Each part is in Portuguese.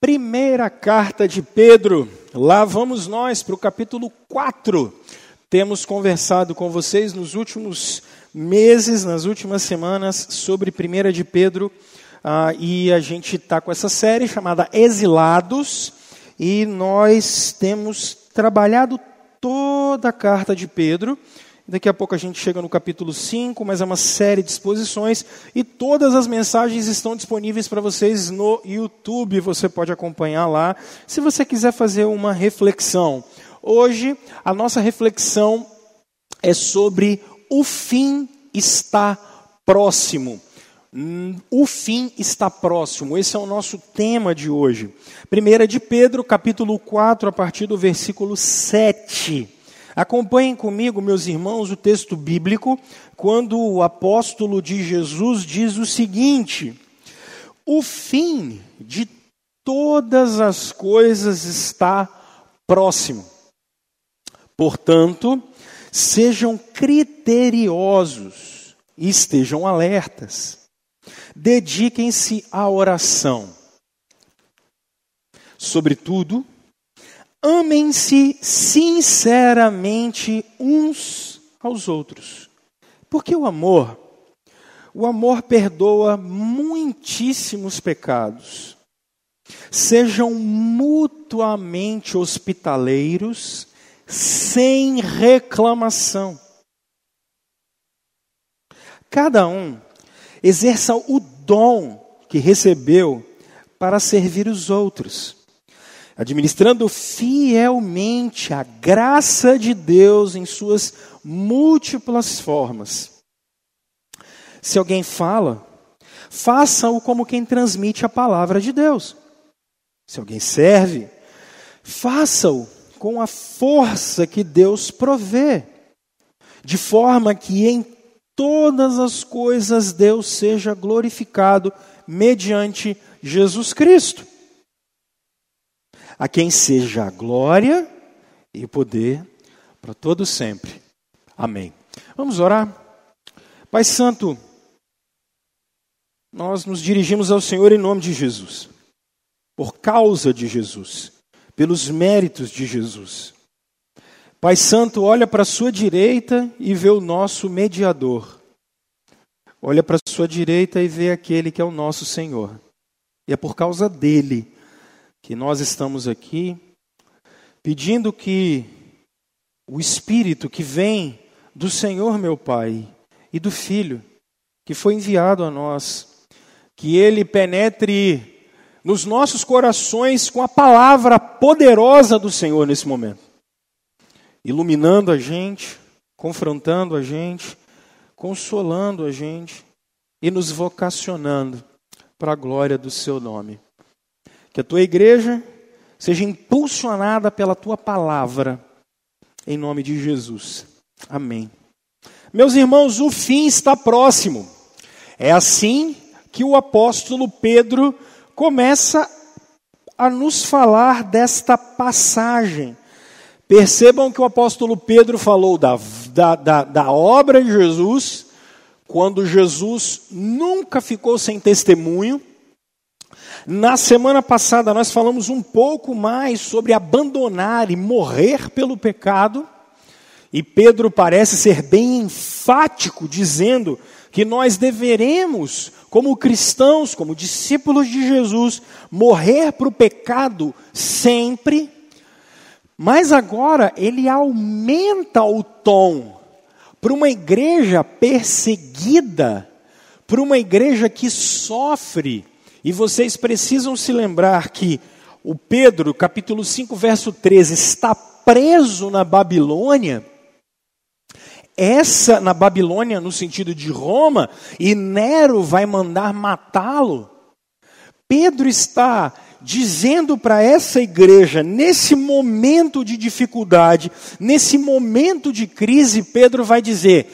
Primeira carta de Pedro, lá vamos nós para o capítulo 4. Temos conversado com vocês nos últimos meses, nas últimas semanas, sobre Primeira de Pedro, ah, e a gente está com essa série chamada Exilados, e nós temos trabalhado toda a carta de Pedro, Daqui a pouco a gente chega no capítulo 5, mas é uma série de exposições e todas as mensagens estão disponíveis para vocês no YouTube, você pode acompanhar lá, se você quiser fazer uma reflexão. Hoje, a nossa reflexão é sobre o fim está próximo. O fim está próximo, esse é o nosso tema de hoje. Primeira de Pedro, capítulo 4, a partir do versículo 7. Acompanhem comigo, meus irmãos, o texto bíblico, quando o apóstolo de Jesus diz o seguinte: O fim de todas as coisas está próximo. Portanto, sejam criteriosos e estejam alertas. Dediquem-se à oração. Sobretudo, Amem-se sinceramente uns aos outros. Porque o amor, o amor perdoa muitíssimos pecados. Sejam mutuamente hospitaleiros, sem reclamação. Cada um exerça o dom que recebeu para servir os outros administrando fielmente a graça de Deus em suas múltiplas formas. Se alguém fala, faça-o como quem transmite a palavra de Deus. Se alguém serve, faça-o com a força que Deus provê, de forma que em todas as coisas Deus seja glorificado mediante Jesus Cristo a quem seja a glória e o poder para todo sempre. Amém. Vamos orar. Pai Santo, nós nos dirigimos ao Senhor em nome de Jesus, por causa de Jesus, pelos méritos de Jesus. Pai Santo, olha para a sua direita e vê o nosso mediador. Olha para a sua direita e vê aquele que é o nosso Senhor. E é por causa dele que nós estamos aqui pedindo que o Espírito que vem do Senhor, meu Pai, e do Filho, que foi enviado a nós, que ele penetre nos nossos corações com a palavra poderosa do Senhor nesse momento, iluminando a gente, confrontando a gente, consolando a gente e nos vocacionando para a glória do seu nome. Que a tua igreja seja impulsionada pela tua palavra, em nome de Jesus. Amém. Meus irmãos, o fim está próximo. É assim que o apóstolo Pedro começa a nos falar desta passagem. Percebam que o apóstolo Pedro falou da, da, da, da obra de Jesus, quando Jesus nunca ficou sem testemunho, na semana passada nós falamos um pouco mais sobre abandonar e morrer pelo pecado, e Pedro parece ser bem enfático, dizendo que nós deveremos, como cristãos, como discípulos de Jesus, morrer para o pecado sempre, mas agora ele aumenta o tom para uma igreja perseguida, para uma igreja que sofre e vocês precisam se lembrar que o Pedro, capítulo 5, verso 13, está preso na Babilônia. Essa na Babilônia, no sentido de Roma, e Nero vai mandar matá-lo. Pedro está dizendo para essa igreja, nesse momento de dificuldade, nesse momento de crise, Pedro vai dizer: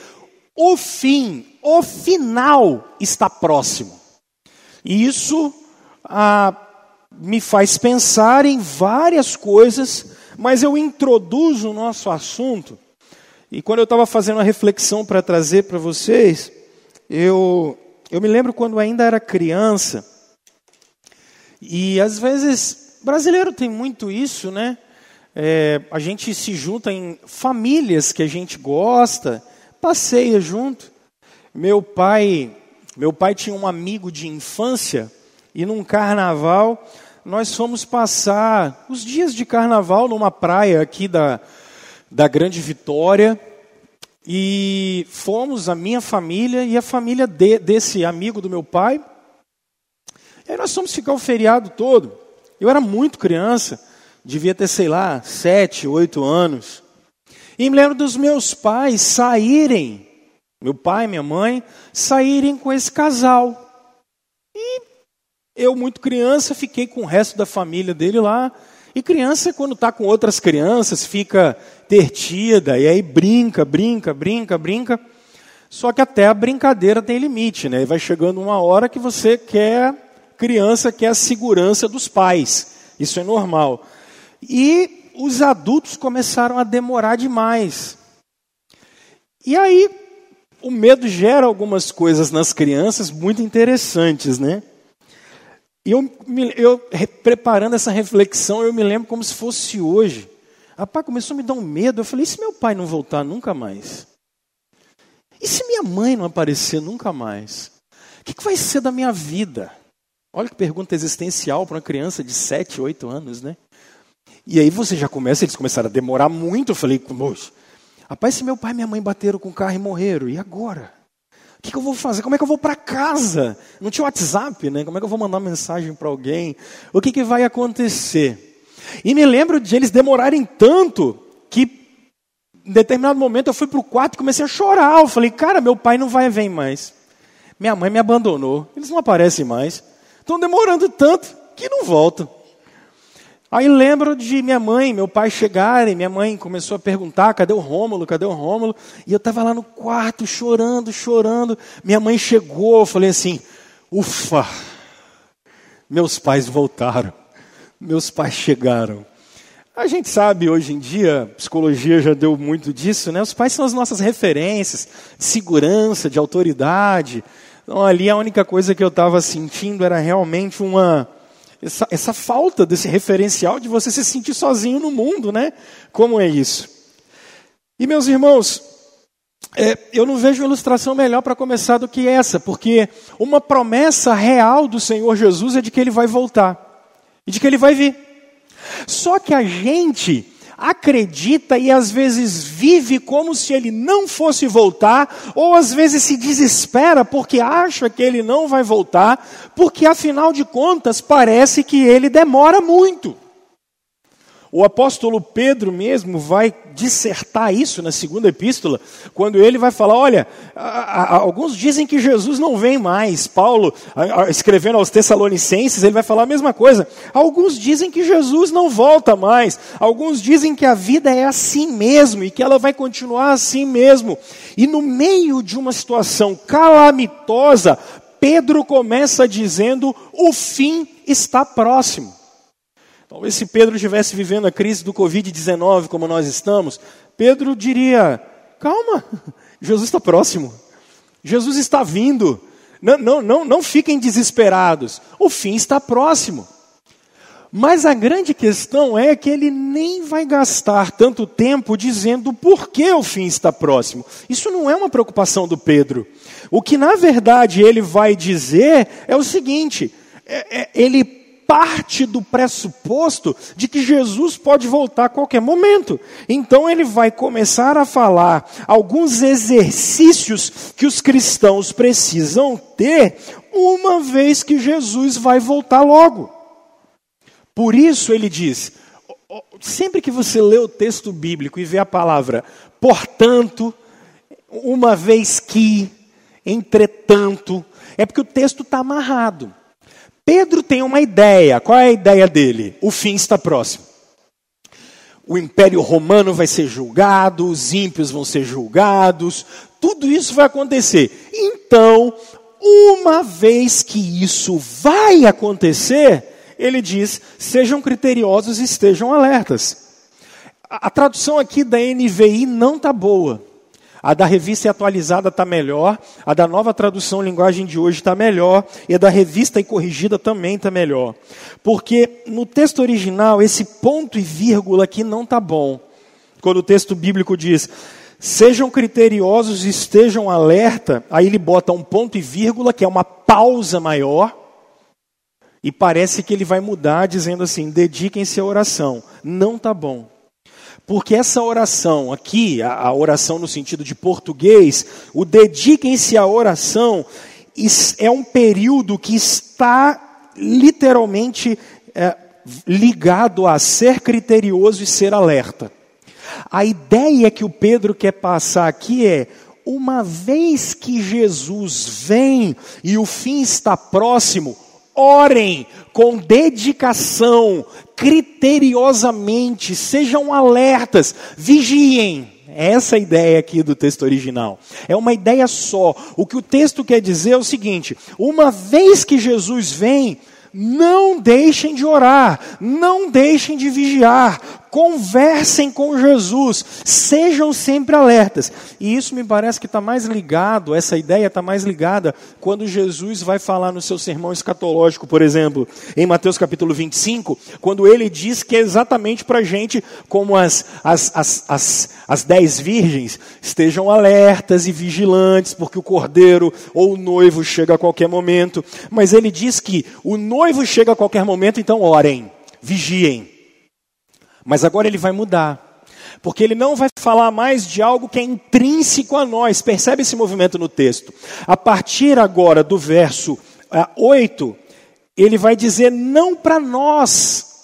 o fim, o final está próximo. Isso ah, me faz pensar em várias coisas, mas eu introduzo o nosso assunto. E quando eu estava fazendo uma reflexão para trazer para vocês, eu, eu me lembro quando ainda era criança, E às vezes, brasileiro tem muito isso, né? É, a gente se junta em famílias que a gente gosta, passeia junto. Meu pai, meu pai tinha um amigo de infância e num carnaval nós fomos passar os dias de carnaval numa praia aqui da, da Grande Vitória. E fomos, a minha família e a família de, desse amigo do meu pai. E aí nós fomos ficar o feriado todo. Eu era muito criança, devia ter, sei lá, sete, oito anos. E me lembro dos meus pais saírem, meu pai e minha mãe, saírem com esse casal. E eu, muito criança, fiquei com o resto da família dele lá. E criança, quando está com outras crianças, fica tertida, e aí brinca, brinca, brinca, brinca. Só que até a brincadeira tem limite, né? E vai chegando uma hora que você quer, criança quer a segurança dos pais. Isso é normal. E os adultos começaram a demorar demais. E aí, o medo gera algumas coisas nas crianças muito interessantes, né? E eu, eu, preparando essa reflexão, eu me lembro como se fosse hoje. Rapaz, começou a me dar um medo. Eu falei: e se meu pai não voltar nunca mais? E se minha mãe não aparecer nunca mais? O que, que vai ser da minha vida? Olha que pergunta existencial para uma criança de 7, 8 anos, né? E aí você já começa, eles começaram a demorar muito. Eu falei, moço, rapaz, se meu pai e minha mãe bateram com o carro e morreram, e agora? que, que eu vou fazer? Como é que eu vou para casa? Não tinha WhatsApp, né? Como é que eu vou mandar mensagem para alguém? O que, que vai acontecer? E me lembro de eles demorarem tanto que em determinado momento eu fui para o quarto e comecei a chorar. Eu falei, cara, meu pai não vai vir mais. Minha mãe me abandonou. Eles não aparecem mais. Estão demorando tanto que não voltam. Aí lembro de minha mãe, meu pai chegarem, minha mãe começou a perguntar: cadê o Rômulo? Cadê o Rômulo? E eu estava lá no quarto chorando, chorando. Minha mãe chegou, eu falei assim: ufa, meus pais voltaram, meus pais chegaram. A gente sabe hoje em dia, psicologia já deu muito disso, né? Os pais são as nossas referências de segurança, de autoridade. Então ali a única coisa que eu estava sentindo era realmente uma essa, essa falta desse referencial de você se sentir sozinho no mundo, né? Como é isso? E meus irmãos, é, eu não vejo ilustração melhor para começar do que essa, porque uma promessa real do Senhor Jesus é de que ele vai voltar e de que ele vai vir. Só que a gente acredita e às vezes vive como se ele não fosse voltar, ou às vezes se desespera porque acha que ele não vai voltar, porque afinal de contas parece que ele demora muito. O apóstolo Pedro mesmo vai dissertar isso na segunda epístola, quando ele vai falar: olha, alguns dizem que Jesus não vem mais. Paulo, escrevendo aos Tessalonicenses, ele vai falar a mesma coisa. Alguns dizem que Jesus não volta mais. Alguns dizem que a vida é assim mesmo e que ela vai continuar assim mesmo. E no meio de uma situação calamitosa, Pedro começa dizendo: o fim está próximo. Talvez se Pedro estivesse vivendo a crise do Covid-19 como nós estamos, Pedro diria: calma, Jesus está próximo, Jesus está vindo, não, não, não, não fiquem desesperados, o fim está próximo. Mas a grande questão é que ele nem vai gastar tanto tempo dizendo por que o fim está próximo. Isso não é uma preocupação do Pedro. O que na verdade ele vai dizer é o seguinte: é, é, ele parte do pressuposto de que Jesus pode voltar a qualquer momento. Então ele vai começar a falar alguns exercícios que os cristãos precisam ter uma vez que Jesus vai voltar logo. Por isso ele diz: sempre que você lê o texto bíblico e vê a palavra portanto, uma vez que, entretanto, é porque o texto está amarrado. Pedro tem uma ideia. Qual é a ideia dele? O fim está próximo. O império romano vai ser julgado, os ímpios vão ser julgados, tudo isso vai acontecer. Então, uma vez que isso vai acontecer, ele diz: sejam criteriosos e estejam alertas. A, tradução aqui da NVI não está boa. A da revista atualizada está melhor, a da nova tradução linguagem de hoje está melhor, e a da revista e corrigida também está melhor. Porque no texto original, esse ponto e vírgula aqui não está bom. Quando o texto bíblico diz, sejam criteriosos e estejam alerta, aí ele bota um ponto e vírgula, que é uma pausa maior, e parece que ele vai mudar dizendo assim: dediquem-se à oração. Não está bom. Porque essa oração aqui, a, a oração no sentido de português, o dediquem-se à oração, é um período que está literalmente é, ligado a ser criterioso e ser alerta. A ideia que o Pedro quer passar aqui é: uma vez que Jesus vem e o fim está próximo, orem com dedicação, criteriosamente, sejam alertas, vigiem. Essa é a ideia aqui do texto original. É uma ideia só. O que o texto quer dizer é o seguinte: uma vez que Jesus vem, não deixem de orar, não deixem de vigiar, conversem com Jesus, sejam sempre alertas. E isso me parece que está mais ligado, essa ideia está mais ligada quando Jesus vai falar no seu sermão escatológico, por exemplo, em Mateus capítulo 25, quando ele diz que é exatamente para a gente, como as, as, as, as, as dez virgens, estejam alertas e vigilantes, porque o cordeiro ou o noivo chega a qualquer momento. Mas ele diz que o noivo chega a qualquer momento, então orem, vigiem. Mas agora ele vai mudar. Porque ele não vai falar mais de algo que é intrínseco a nós. Percebe esse movimento no texto? A partir agora do verso 8, eh, ele vai dizer não para nós,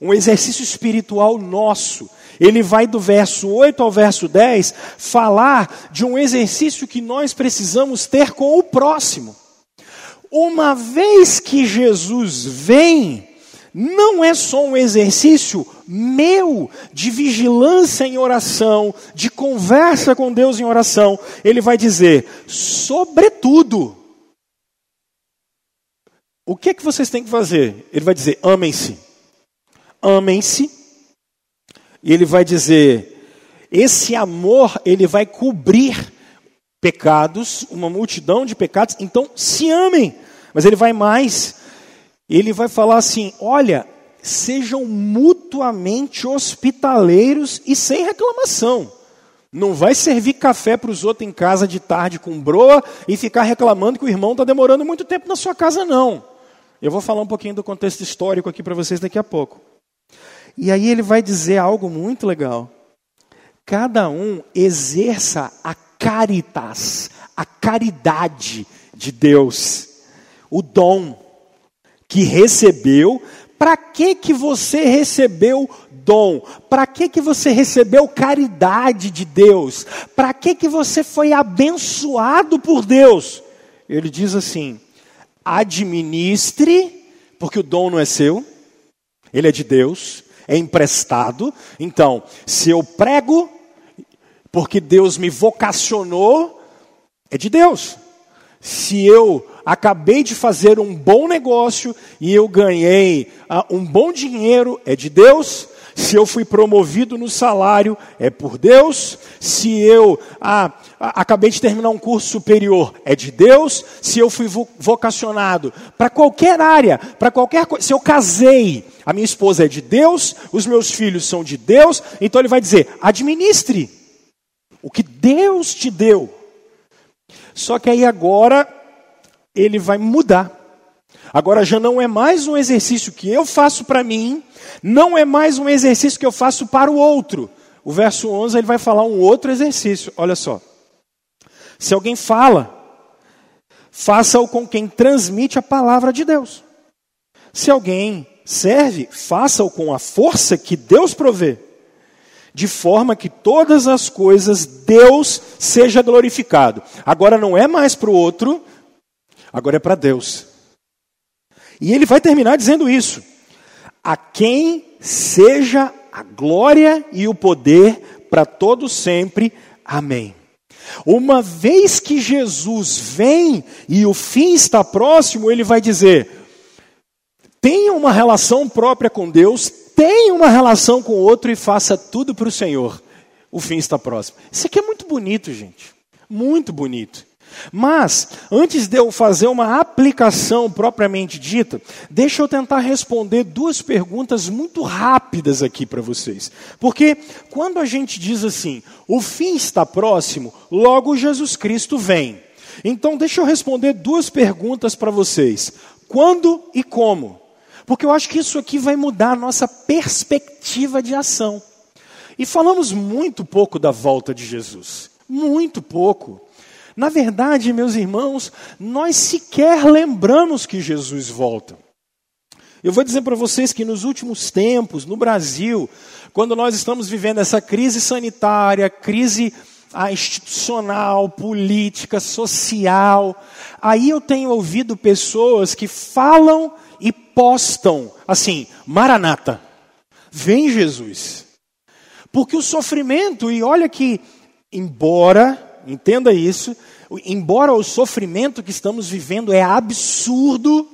um exercício espiritual nosso. Ele vai do verso 8 ao verso 10 falar de um exercício que nós precisamos ter com o próximo. Uma vez que Jesus vem, não é só um exercício meu de vigilância em oração, de conversa com Deus em oração. Ele vai dizer, sobretudo, o que é que vocês têm que fazer? Ele vai dizer, amem-se. Amem-se. E ele vai dizer, esse amor, ele vai cobrir pecados, uma multidão de pecados, então se amem. Mas ele vai mais ele vai falar assim: olha, sejam mutuamente hospitaleiros e sem reclamação. Não vai servir café para os outros em casa de tarde com broa e ficar reclamando que o irmão está demorando muito tempo na sua casa, não. Eu vou falar um pouquinho do contexto histórico aqui para vocês daqui a pouco. E aí ele vai dizer algo muito legal. Cada um exerça a caritas, a caridade de Deus, o dom que recebeu, para que que você recebeu dom? Para que que você recebeu caridade de Deus? Para que que você foi abençoado por Deus? Ele diz assim: administre, porque o dom não é seu, ele é de Deus, é emprestado. Então, se eu prego, porque Deus me vocacionou, é de Deus. Se eu acabei de fazer um bom negócio e eu ganhei uh, um bom dinheiro, é de Deus. Se eu fui promovido no salário, é por Deus. Se eu ah, acabei de terminar um curso superior, é de Deus. Se eu fui vocacionado para qualquer área, para qualquer coisa, se eu casei, a minha esposa é de Deus, os meus filhos são de Deus, então ele vai dizer: administre o que Deus te deu. Só que aí agora ele vai mudar. Agora já não é mais um exercício que eu faço para mim, não é mais um exercício que eu faço para o outro. O verso 11 ele vai falar um outro exercício. Olha só. Se alguém fala, faça-o com quem transmite a palavra de Deus. Se alguém serve, faça-o com a força que Deus provê, de forma que todas as coisas Deus seja glorificado. Agora não é mais para o outro, agora é para Deus. E ele vai terminar dizendo isso: a quem seja a glória e o poder para todos sempre. Amém. Uma vez que Jesus vem e o fim está próximo, ele vai dizer: tenha uma relação própria com Deus, tenha uma relação com o outro e faça tudo para o Senhor. o fim está próximo. Isso aqui é muito bonito, gente. Muito bonito. Mas, antes de eu fazer uma aplicação propriamente dita, deixa eu tentar responder duas perguntas muito rápidas aqui para vocês. Porque quando a gente diz assim, o fim está próximo, logo Jesus Cristo vem. Então, deixa eu responder duas perguntas para vocês: quando e como? Porque eu acho que isso aqui vai mudar a nossa perspectiva de ação. E falamos muito pouco da volta de Jesus. Muito pouco. Na verdade, meus irmãos, nós sequer lembramos que Jesus volta. Eu vou dizer para vocês que nos últimos tempos, no Brasil, quando nós estamos vivendo essa crise sanitária, crise ah, institucional, política, social, aí eu tenho ouvido pessoas que falam e postam assim: Maranata, vem Jesus. Porque o sofrimento, e olha que, embora entenda isso, embora o sofrimento que estamos vivendo é absurdo,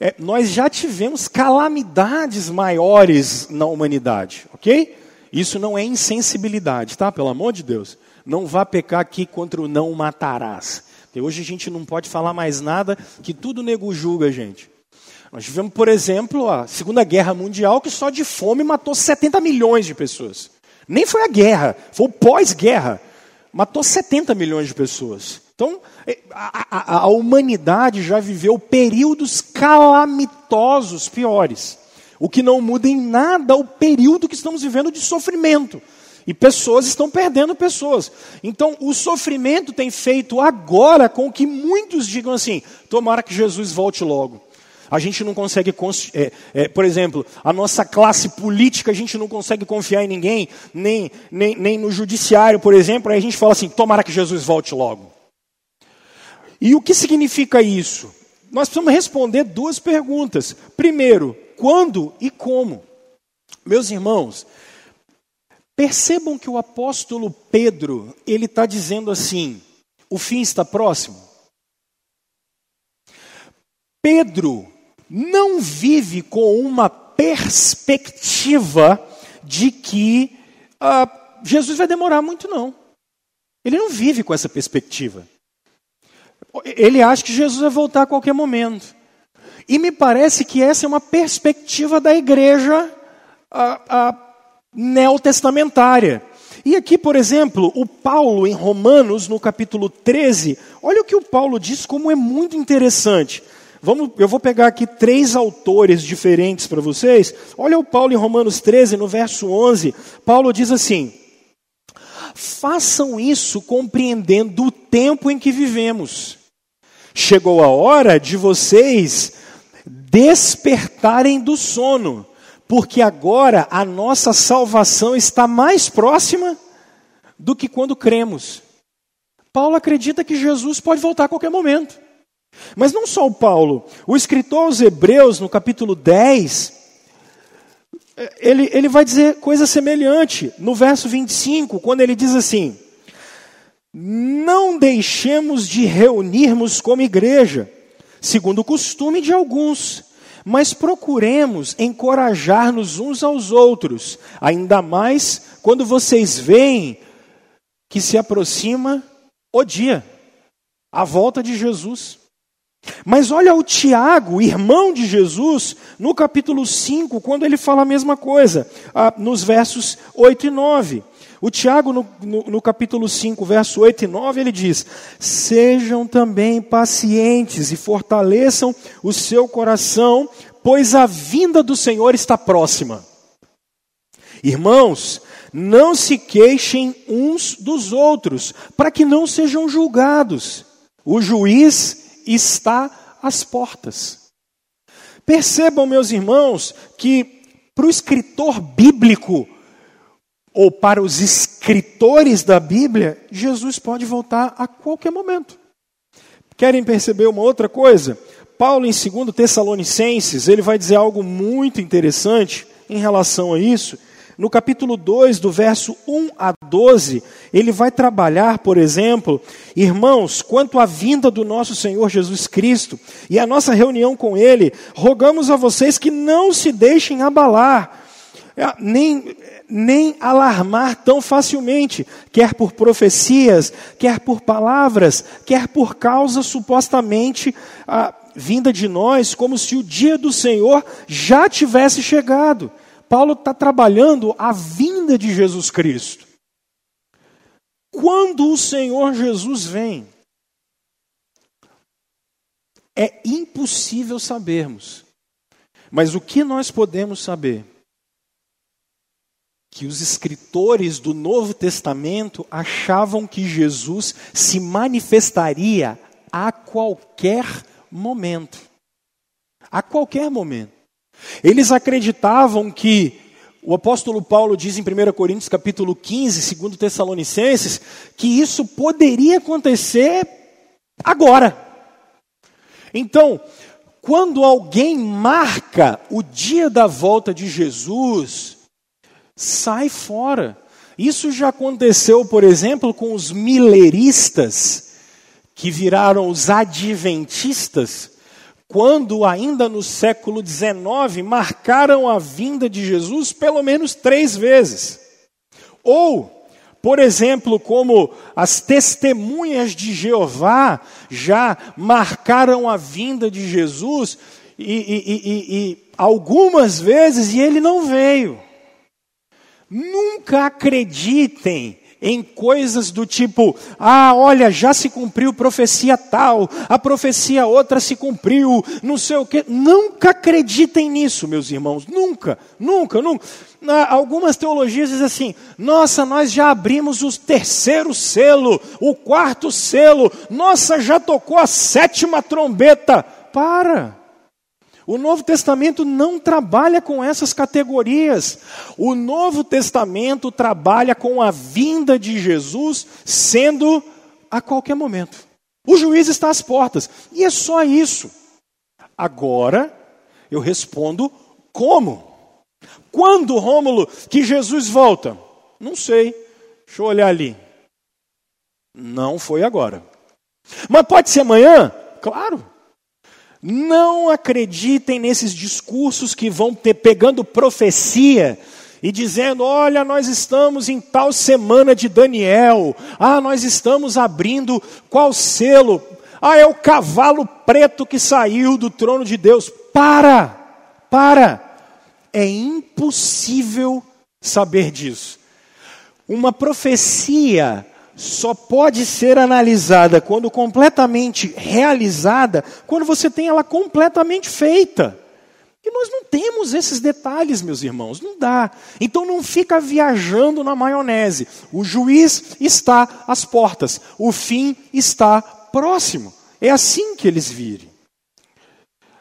é, nós já tivemos calamidades maiores na humanidade, ok? Isso não é insensibilidade, tá? Pelo amor de Deus. Não vá pecar aqui contra o não matarás. Hoje a gente não pode falar mais nada, que tudo nego julga, gente. Nós tivemos, por exemplo, a Segunda Guerra Mundial, que só de fome matou 70 milhões de pessoas. Nem foi a guerra, foi o pós-guerra matou 70 milhões de pessoas. Então, é, a, a, a, humanidade já viveu períodos calamitosos piores. O que não muda em nada o período que estamos vivendo de sofrimento. E pessoas estão perdendo pessoas. Então, o sofrimento tem feito agora com que muitos digam assim: tomara que Jesus volte logo. A gente não consegue, é, é, por exemplo, a nossa classe política, a gente não consegue confiar em ninguém, nem, nem, nem no judiciário, por exemplo, aí a gente fala assim: tomara que Jesus volte logo. E o que significa isso? Nós precisamos responder duas perguntas. Primeiro, quando e como? Meus irmãos, percebam que o apóstolo Pedro, ele está dizendo assim: o fim está próximo. Pedro não vive com uma perspectiva de que ah, Jesus vai demorar muito, não. Ele não vive com essa perspectiva. Ele acha que Jesus vai voltar a qualquer momento. E me parece que essa é uma perspectiva da igreja ah, ah, neotestamentária. E aqui, por exemplo, o Paulo, em Romanos, no capítulo 13, olha o que o Paulo diz, como é muito interessante. Vamos, eu vou pegar aqui três autores diferentes para vocês. Olha o Paulo em Romanos 13, no verso 11. Paulo diz assim: Façam isso compreendendo o tempo em que vivemos. Chegou a hora de vocês despertarem do sono, porque agora a nossa salvação está mais próxima do que quando cremos. Paulo acredita que Jesus pode voltar a qualquer momento. Mas não só o Paulo, o escritor aos Hebreus, no capítulo 10, ele, ele vai dizer coisa semelhante. No verso 25, quando ele diz assim: Não deixemos de reunirmos como igreja, segundo o costume de alguns, mas procuremos encorajar-nos uns aos outros, ainda mais quando vocês veem que se aproxima o dia, a volta de Jesus. Mas olha o Tiago, irmão de Jesus, no capítulo 5, quando ele fala a mesma coisa, ah, nos versos 8 e 9. O Tiago, no, no, no, capítulo 5, verso 8 e 9, ele diz: Sejam também pacientes e fortaleçam o seu coração, pois a vinda do Senhor está próxima. Irmãos, não se queixem uns dos outros, para que não sejam julgados. O juiz está às portas. Percebam, meus irmãos, que para o escritor bíblico, ou para os escritores da Bíblia, Jesus pode voltar a qualquer momento. Querem perceber uma outra coisa? Paulo, em 2 Tessalonicenses, ele vai dizer algo muito interessante em relação a isso no capítulo 2, do verso 1 a 12, ele vai trabalhar, por exemplo, irmãos, quanto à vinda do nosso Senhor Jesus Cristo e a nossa reunião com Ele, rogamos a vocês que não se deixem abalar, é, nem, nem alarmar tão facilmente, quer por profecias, quer por palavras, quer por causa supostamente ah, vinda de nós, como se o dia do Senhor já tivesse chegado. Paulo está trabalhando a vinda de Jesus Cristo. Quando o Senhor Jesus vem, é impossível sabermos. Mas o que nós podemos saber? Que os escritores do Novo Testamento achavam que Jesus se manifestaria a qualquer momento. A qualquer momento. Eles acreditavam que o apóstolo Paulo diz em 1 Coríntios capítulo 15, 2 Tessalonicenses, que isso poderia acontecer agora. Então, quando alguém marca o dia da volta de Jesus, sai fora. Isso já aconteceu, por exemplo, com os mileristas, que viraram os adventistas, quando ainda no século XIX marcaram a vinda de Jesus pelo menos três vezes. Ou, por exemplo, como as testemunhas de Jeová já marcaram a vinda de Jesus e, e, e, e algumas vezes e ele não veio. Nunca acreditem em coisas do tipo: ah, olha, já se cumpriu profecia tal, a profecia outra se cumpriu, não sei o quê. Nunca acreditem nisso, meus irmãos, nunca, nunca, nunca. Algumas teologias dizem assim: nossa, nós já abrimos o terceiro selo, o quarto selo, nossa, já tocou a sétima trombeta. Para! O Novo Testamento não trabalha com essas categorias. O Novo Testamento trabalha com a vinda de Jesus sendo a qualquer momento. O juiz está às portas. E é só isso. Agora, eu respondo como? Quando, Rômulo, que Jesus volta? Não sei. Deixa eu olhar ali. Não foi agora. Mas pode ser amanhã? Claro. Não acreditem nesses discursos que vão ter, pegando profecia e dizendo: olha, nós estamos em tal semana de Daniel, ah, nós estamos abrindo qual selo? Ah, é o cavalo preto que saiu do trono de Deus. Para, para, é impossível saber disso. Uma profecia só pode ser analisada quando completamente realizada, quando você tem ela completamente feita. E nós não temos esses detalhes, meus irmãos, não dá. Então não fica viajando na maionese. O juiz está às portas, o fim está próximo. É assim que eles virem.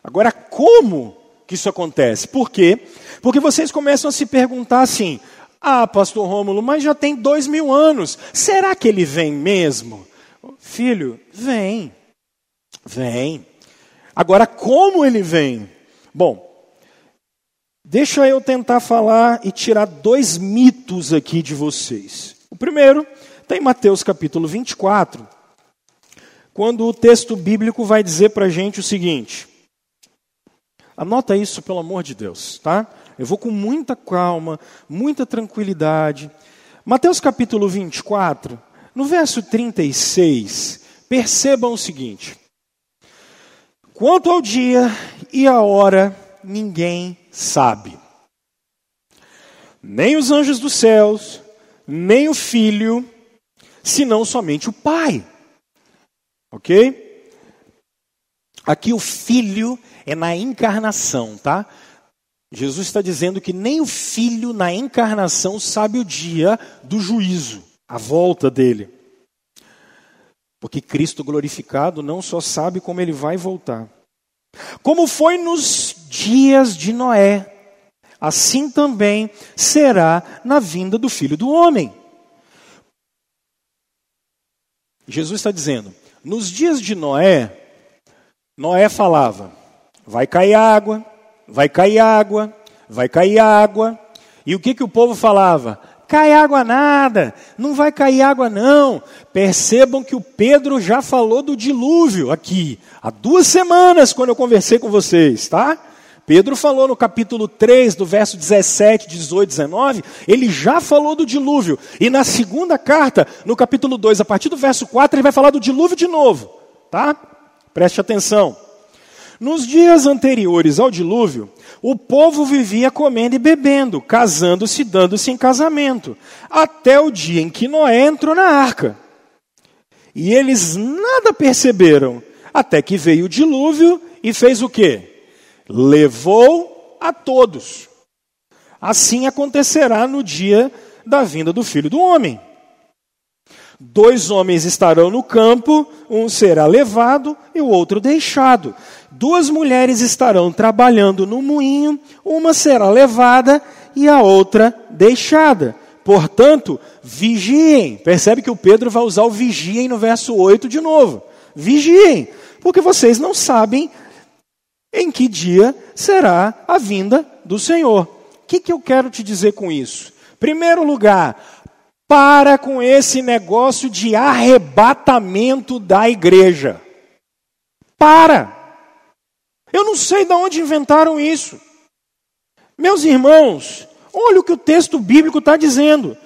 Agora, como que isso acontece? Por quê? Porque vocês começam a se perguntar assim: ah, pastor Rômulo, mas já tem dois mil anos. Será que ele vem mesmo? Filho, vem. Vem. Agora, como ele vem? Bom, deixa eu tentar falar e tirar dois mitos aqui de vocês. O primeiro está em Mateus capítulo 24, quando o texto bíblico vai dizer para a gente o seguinte. Anota isso, pelo amor de Deus, tá? Eu vou com muita calma, muita tranquilidade. Mateus capítulo 24, no verso 36, percebam o seguinte: Quanto ao dia e a hora, ninguém sabe. Nem os anjos dos céus, nem o filho, senão somente o Pai. Ok? Aqui o filho é na encarnação, tá? Jesus está dizendo que nem o Filho, na encarnação, sabe o dia do juízo, a volta dele. Porque Cristo glorificado não só sabe como ele vai voltar. Como foi nos dias de Noé, assim também será na vinda do Filho do Homem. Jesus está dizendo: nos dias de Noé, Noé falava: vai cair água, vai cair água, vai cair água. E o que, que o povo falava? Cai água nada, não vai cair água não. Percebam que o Pedro já falou do dilúvio aqui, há duas semanas, quando eu conversei com vocês, tá? Pedro falou no capítulo 3, do verso 17, 18, 19, ele já falou do dilúvio. E na segunda carta, no capítulo 2, a partir do verso 4, ele vai falar do dilúvio de novo. Tá? Preste atenção. Nos dias anteriores ao dilúvio, o povo vivia comendo e bebendo, casando-se dando-se em casamento, até o dia em que Noé entrou na arca. E eles nada perceberam, até que veio o dilúvio e fez o quê? levou a todos. Assim acontecerá no dia da vinda do filho do homem. Dois homens estarão no campo, um será levado e o outro deixado. Duas mulheres estarão trabalhando no moinho, uma será levada e a outra deixada. Portanto, vigiem. Percebe que o Pedro vai usar o vigiem no verso 8 de novo. Vigiem, porque vocês não sabem em que dia será a vinda do Senhor. O que, que eu quero te dizer com isso? Primeiro lugar, para com esse negócio de arrebatamento da igreja. Para! Eu não sei de onde inventaram isso. Meus irmãos, olha o que o texto bíblico está dizendo.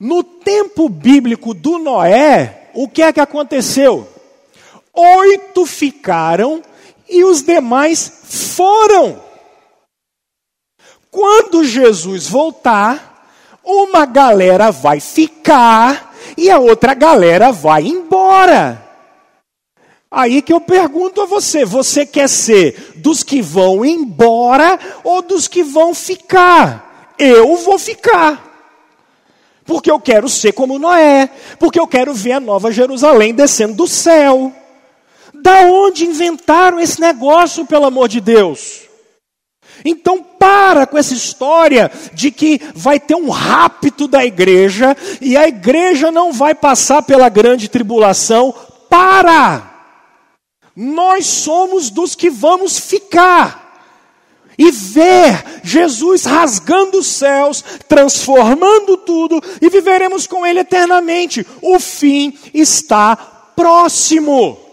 No tempo bíblico do Noé, o que é que aconteceu? Oito ficaram e os demais foram. Quando Jesus voltar, uma galera vai ficar e a outra galera vai embora. Aí que eu pergunto a você: você quer ser dos que vão embora ou dos que vão ficar? Eu vou ficar. Porque eu quero ser como Noé, porque eu quero ver a nova Jerusalém descendo do céu. Da onde inventaram esse negócio, pelo amor de Deus? Então para com essa história de que vai ter um rapto da igreja e a igreja não vai passar pela grande tribulação. Para! Nós somos dos que vamos ficar e ver Jesus rasgando os céus, transformando tudo e viveremos com Ele eternamente. O fim está próximo.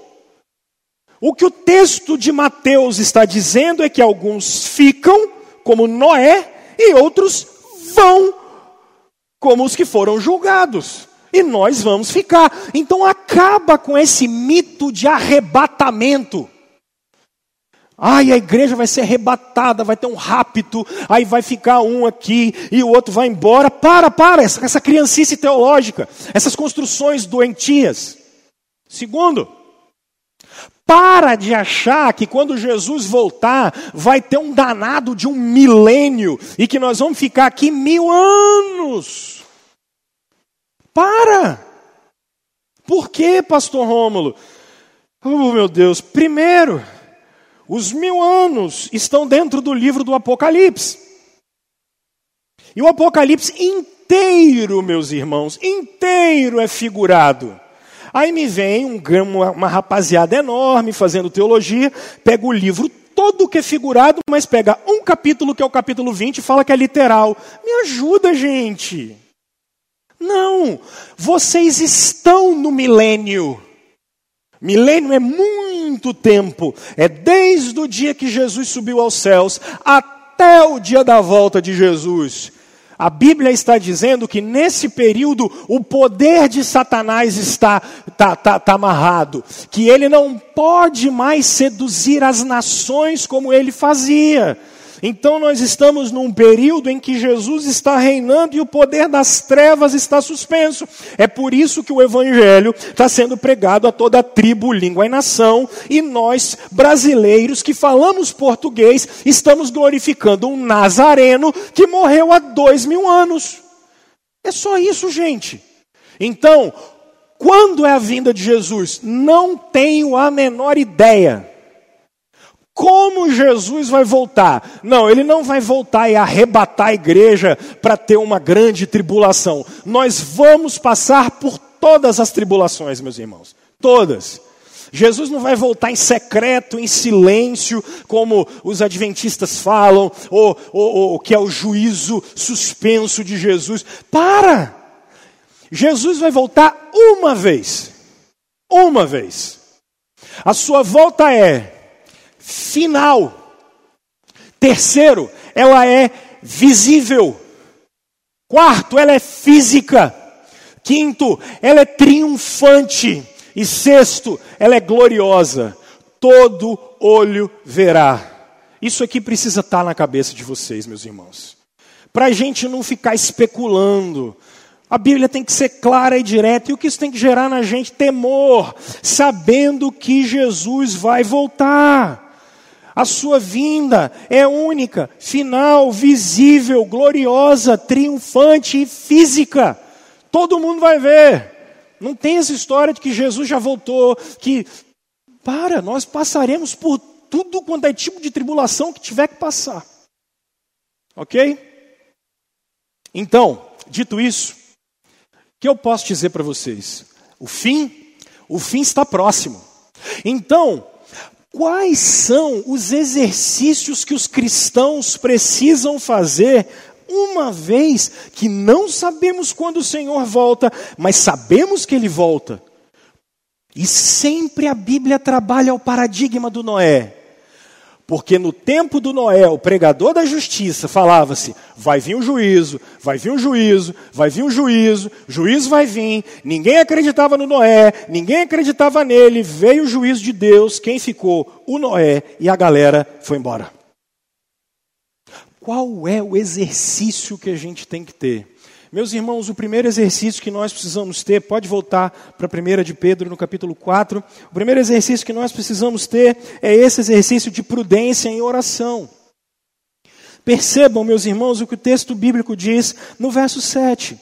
O que o texto de Mateus está dizendo é que alguns ficam, como Noé, e outros vão, como os que foram julgados. E nós vamos ficar. Então acaba com esse mito de arrebatamento. Ai, a igreja vai ser arrebatada, vai ter um rapto, aí vai ficar um aqui e o outro vai embora. Para, para, essa, essa criancice teológica, essas construções doentias. Segundo, para de achar que quando Jesus voltar, vai ter um danado de um milênio e que nós vamos ficar aqui mil anos. Para! Por que, Pastor Rômulo? Oh, meu Deus, primeiro, os mil anos estão dentro do livro do Apocalipse. E o Apocalipse inteiro, meus irmãos, inteiro é figurado. Aí me vem um, uma, uma rapaziada enorme fazendo teologia, pega o livro todo que é figurado, mas pega um capítulo, que é o capítulo 20, e fala que é literal. Me ajuda, gente. Não, vocês estão no milênio. Milênio é muito tempo, é desde o dia que Jesus subiu aos céus até o dia da volta de Jesus. A Bíblia está dizendo que nesse período o poder de Satanás está tá, tá, tá amarrado, que ele não pode mais seduzir as nações como ele fazia. Então nós estamos num período em que Jesus está reinando e o poder das trevas está suspenso. É por isso que o Evangelho está sendo pregado a toda a tribo, língua e nação, e nós, brasileiros que falamos português, estamos glorificando um Nazareno que morreu há dois mil anos. É só isso, gente. Então, quando é a vinda de Jesus? Não tenho a menor ideia. Como Jesus vai voltar? Não, ele não vai voltar e arrebatar a igreja para ter uma grande tribulação. Nós vamos passar por todas as tribulações, meus irmãos. Todas. Jesus não vai voltar em secreto, em silêncio, como os adventistas falam, ou, ou que é o juízo suspenso de Jesus. Para! Jesus vai voltar uma vez. Uma vez. A sua volta é final. Terceiro, ela é visível. Quarto, ela é física. Quinto, ela é triunfante. E sexto, ela é gloriosa. Todo olho verá. Isso aqui precisa estar na cabeça de vocês, meus irmãos. Para a gente não ficar especulando. A Bíblia tem que ser clara e direta. E o que isso tem que gerar na gente? Temor, sabendo que Jesus vai voltar. A sua vinda é única, final, visível, gloriosa, triunfante e física. Todo mundo vai ver. Não tem essa história de que Jesus já voltou, que para, nós passaremos por tudo quanto é tipo de tribulação que tiver que passar. OK? Então, dito isso, o que eu posso dizer para vocês? O fim, o fim está próximo. Então, Quais são os exercícios que os cristãos precisam fazer uma vez que não sabemos quando o Senhor volta, mas sabemos que ele volta? E sempre a Bíblia trabalha o paradigma do Noé. Porque no tempo do Noé, o pregador da justiça falava-se: vai vir um juízo, vai vir um juízo, vai vir um juízo, juízo vai vir. Ninguém acreditava no Noé, ninguém acreditava nele. Veio o juízo de Deus, quem ficou? O Noé e a galera foi embora. Qual é o exercício que a gente tem que ter? Meus irmãos, o primeiro exercício que nós precisamos ter, pode voltar para a 1 de Pedro no capítulo 4. O primeiro exercício que nós precisamos ter é esse exercício de prudência em oração. Percebam, meus irmãos, o que o texto bíblico diz no verso 7.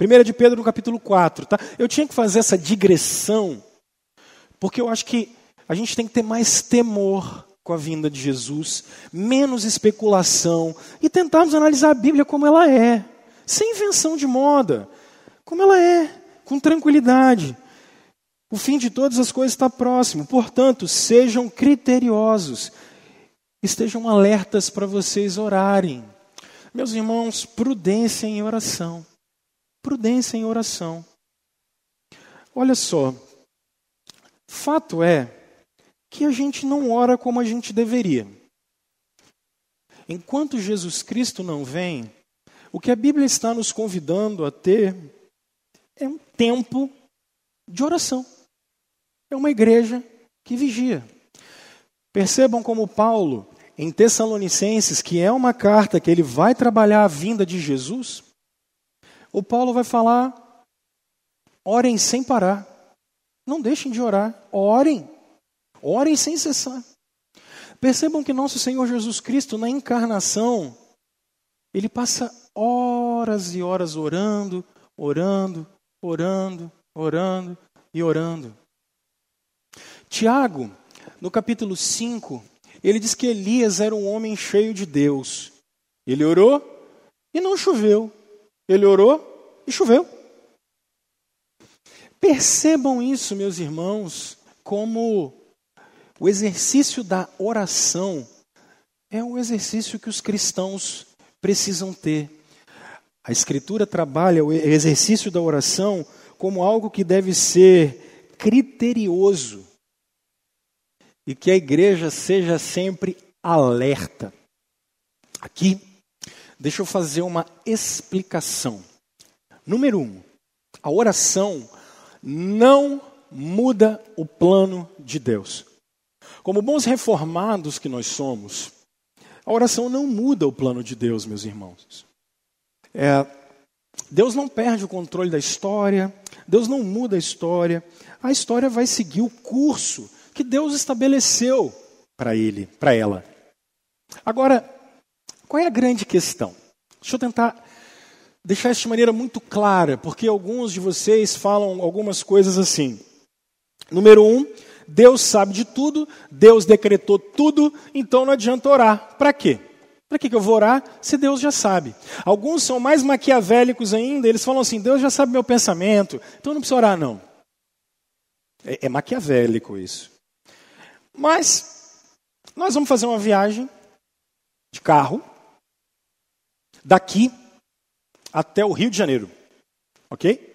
1 de Pedro no capítulo 4. Tá? Eu tinha que fazer essa digressão, porque eu acho que a gente tem que ter mais temor com a vinda de Jesus, menos especulação e tentarmos analisar a Bíblia como ela é, sem invenção de moda, como ela é, com tranquilidade. O fim de todas as coisas está próximo, portanto, sejam criteriosos, estejam alertas para vocês orarem. Meus irmãos, prudência em oração. Prudência em oração. Olha só, fato é que a gente não ora como a gente deveria. Enquanto Jesus Cristo não vem, o que a Bíblia está nos convidando a ter é um tempo de oração. É uma igreja que vigia. Percebam como Paulo, em Tessalonicenses, que é uma carta que ele vai trabalhar a vinda de Jesus, o Paulo vai falar: orem sem parar. Não deixem de orar, orem. Orem sem cessar. Percebam que nosso Senhor Jesus Cristo, na encarnação, ele passa horas e horas orando, orando, orando, orando e orando. Tiago, no capítulo 5, ele diz que Elias era um homem cheio de Deus. Ele orou e não choveu. Ele orou e choveu. Percebam isso, meus irmãos, como o exercício da oração é um exercício que os cristãos precisam ter. A Escritura trabalha o exercício da oração como algo que deve ser criterioso e que a igreja seja sempre alerta. Aqui, deixa eu fazer uma explicação. Número um, a oração não muda o plano de Deus. Como bons reformados que nós somos, a oração não muda o plano de Deus, meus irmãos. É, Deus não perde o controle da história, Deus não muda a história, a história vai seguir o curso que Deus estabeleceu para ele, para ela. Agora, qual é a grande questão? Deixa eu tentar deixar isso de maneira muito clara, porque alguns de vocês falam algumas coisas assim. Número um, Deus sabe de tudo, Deus decretou tudo, então não adianta orar. Para quê? Para que eu vou orar se Deus já sabe? Alguns são mais maquiavélicos ainda, eles falam assim: Deus já sabe meu pensamento, então não precisa orar, não. É, é maquiavélico isso. Mas, nós vamos fazer uma viagem de carro, daqui até o Rio de Janeiro, ok?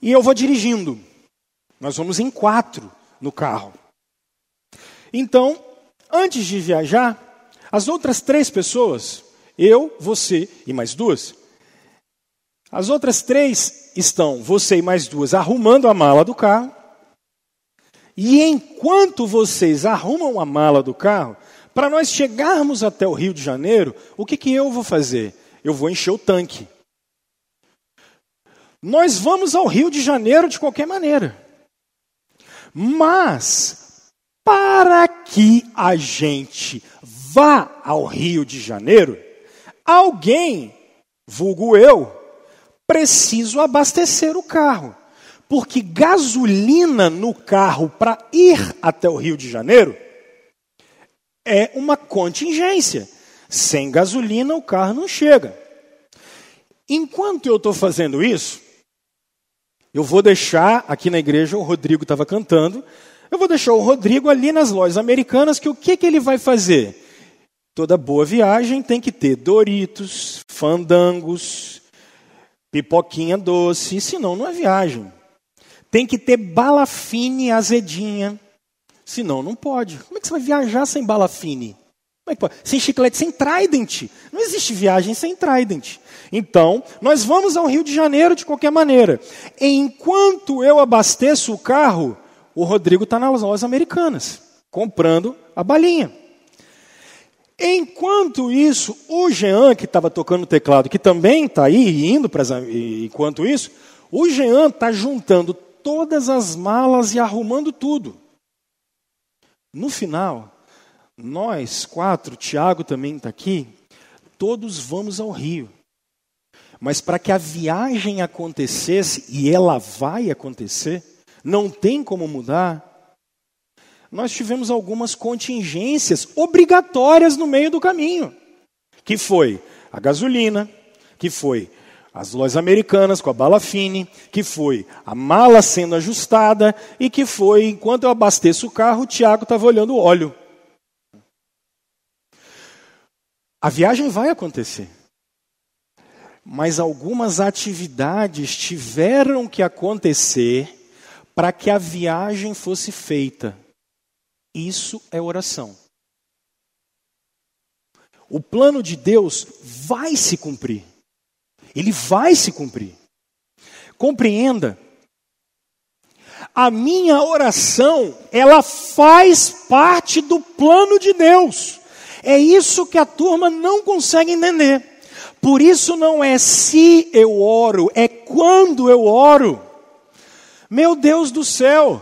E eu vou dirigindo. Nós vamos em quatro no carro. Então, Antes de viajar, as outras três pessoas, eu, você e mais duas, as outras três estão, você e mais duas, arrumando a mala do carro. E enquanto vocês arrumam a mala do carro, para nós chegarmos até o Rio de Janeiro, o que, que eu vou fazer? Eu vou encher o tanque. Nós vamos ao Rio de Janeiro de qualquer maneira. Mas, para que a gente vá ao Rio de Janeiro, alguém, vulgo eu, preciso abastecer o carro. Porque gasolina no carro para ir até o Rio de Janeiro é uma contingência. Sem gasolina o carro não chega. Enquanto eu estou fazendo isso, eu vou deixar aqui na igreja, o Rodrigo estava cantando, eu vou deixar o Rodrigo ali nas lojas americanas, que o que, que ele vai fazer? Toda boa viagem tem que ter Doritos, fandangos, pipoquinha doce, senão não é viagem. Tem que ter bala fine azedinha, senão não pode. Como é que você vai viajar sem bala fine? Como é que pode? Sem chiclete, sem trident. Não existe viagem sem trident. Então, nós vamos ao Rio de Janeiro de qualquer maneira. Enquanto eu abasteço o carro, o Rodrigo está nas lojas americanas, comprando a balinha. Enquanto isso, o Jean, que estava tocando o teclado, que também está aí indo para enquanto isso, o Jean está juntando todas as malas e arrumando tudo. No final, nós quatro, Tiago também está aqui, todos vamos ao Rio. Mas para que a viagem acontecesse, e ela vai acontecer, não tem como mudar, nós tivemos algumas contingências obrigatórias no meio do caminho. Que foi a gasolina, que foi as lojas americanas com a bala fine, que foi a mala sendo ajustada e que foi, enquanto eu abasteço o carro, o Tiago estava olhando o óleo. A viagem vai acontecer mas algumas atividades tiveram que acontecer para que a viagem fosse feita. Isso é oração. O plano de Deus vai se cumprir. Ele vai se cumprir. Compreenda. A minha oração, ela faz parte do plano de Deus. É isso que a turma não consegue entender. Por isso não é se eu oro, é quando eu oro. Meu Deus do céu,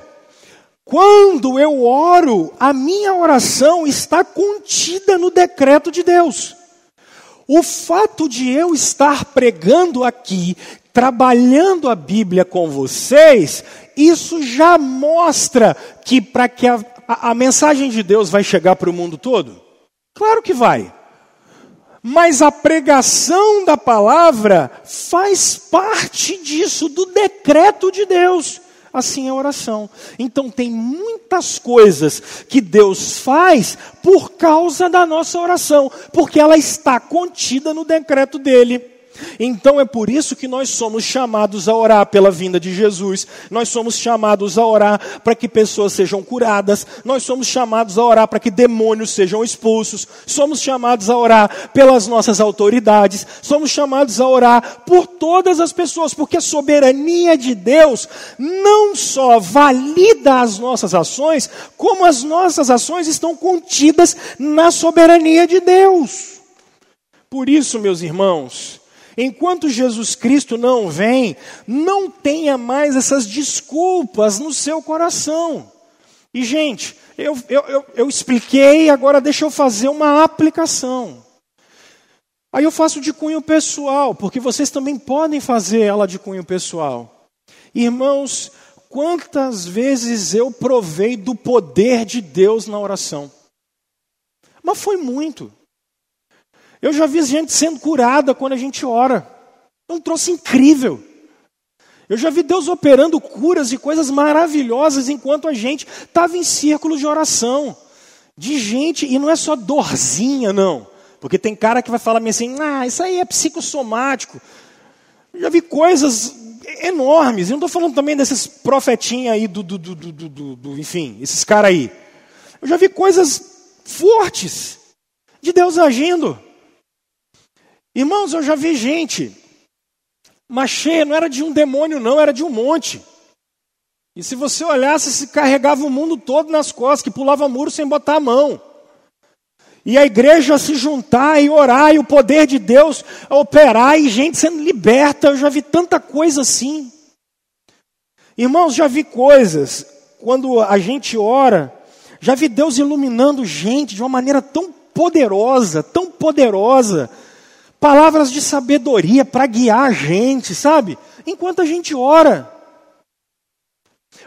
quando eu oro, a minha oração está contida no decreto de Deus. O fato de eu estar pregando aqui, trabalhando a Bíblia com vocês, isso já mostra que para que a, a, a mensagem de Deus vai chegar para o mundo todo? Claro que vai. Mas a pregação da palavra faz parte disso, do decreto de Deus. Assim é a oração. Então, tem muitas coisas que Deus faz por causa da nossa oração, porque ela está contida no decreto dele. Então é por isso que nós somos chamados a orar pela vinda de Jesus, nós somos chamados a orar para que pessoas sejam curadas, nós somos chamados a orar para que demônios sejam expulsos, somos chamados a orar pelas nossas autoridades, somos chamados a orar por todas as pessoas, porque a soberania de Deus não só valida as nossas ações, como as nossas ações estão contidas na soberania de Deus. Por isso, meus irmãos, Enquanto Jesus Cristo não vem, não tenha mais essas desculpas no seu coração. E, gente, eu, eu, eu, eu expliquei, agora deixa eu fazer uma aplicação. Aí eu faço de cunho pessoal, porque vocês também podem fazer ela de cunho pessoal. Irmãos, quantas vezes eu provei do poder de Deus na oração? Mas foi muito. Eu já vi gente sendo curada quando a gente ora. É um troço incrível. Eu já vi Deus operando curas e coisas maravilhosas enquanto a gente estava em círculo de oração. De gente, e não é só dorzinha, não. Porque tem cara que vai falar assim, ah, isso aí é psicossomático. Eu já vi coisas enormes. Eu não estou falando também desses profetinhos aí do, do, do, do, do enfim, esses caras aí. Eu já vi coisas fortes de Deus agindo. Irmãos, eu já vi gente, mas cheia, não era de um demônio, não, era de um monte. E se você olhasse, se carregava o mundo todo nas costas, que pulava muro sem botar a mão. E a igreja se juntar e orar, e o poder de Deus operar, e gente sendo liberta. Eu já vi tanta coisa assim. Irmãos, já vi coisas, quando a gente ora, já vi Deus iluminando gente de uma maneira tão poderosa, tão poderosa. Palavras de sabedoria para guiar a gente, sabe? Enquanto a gente ora.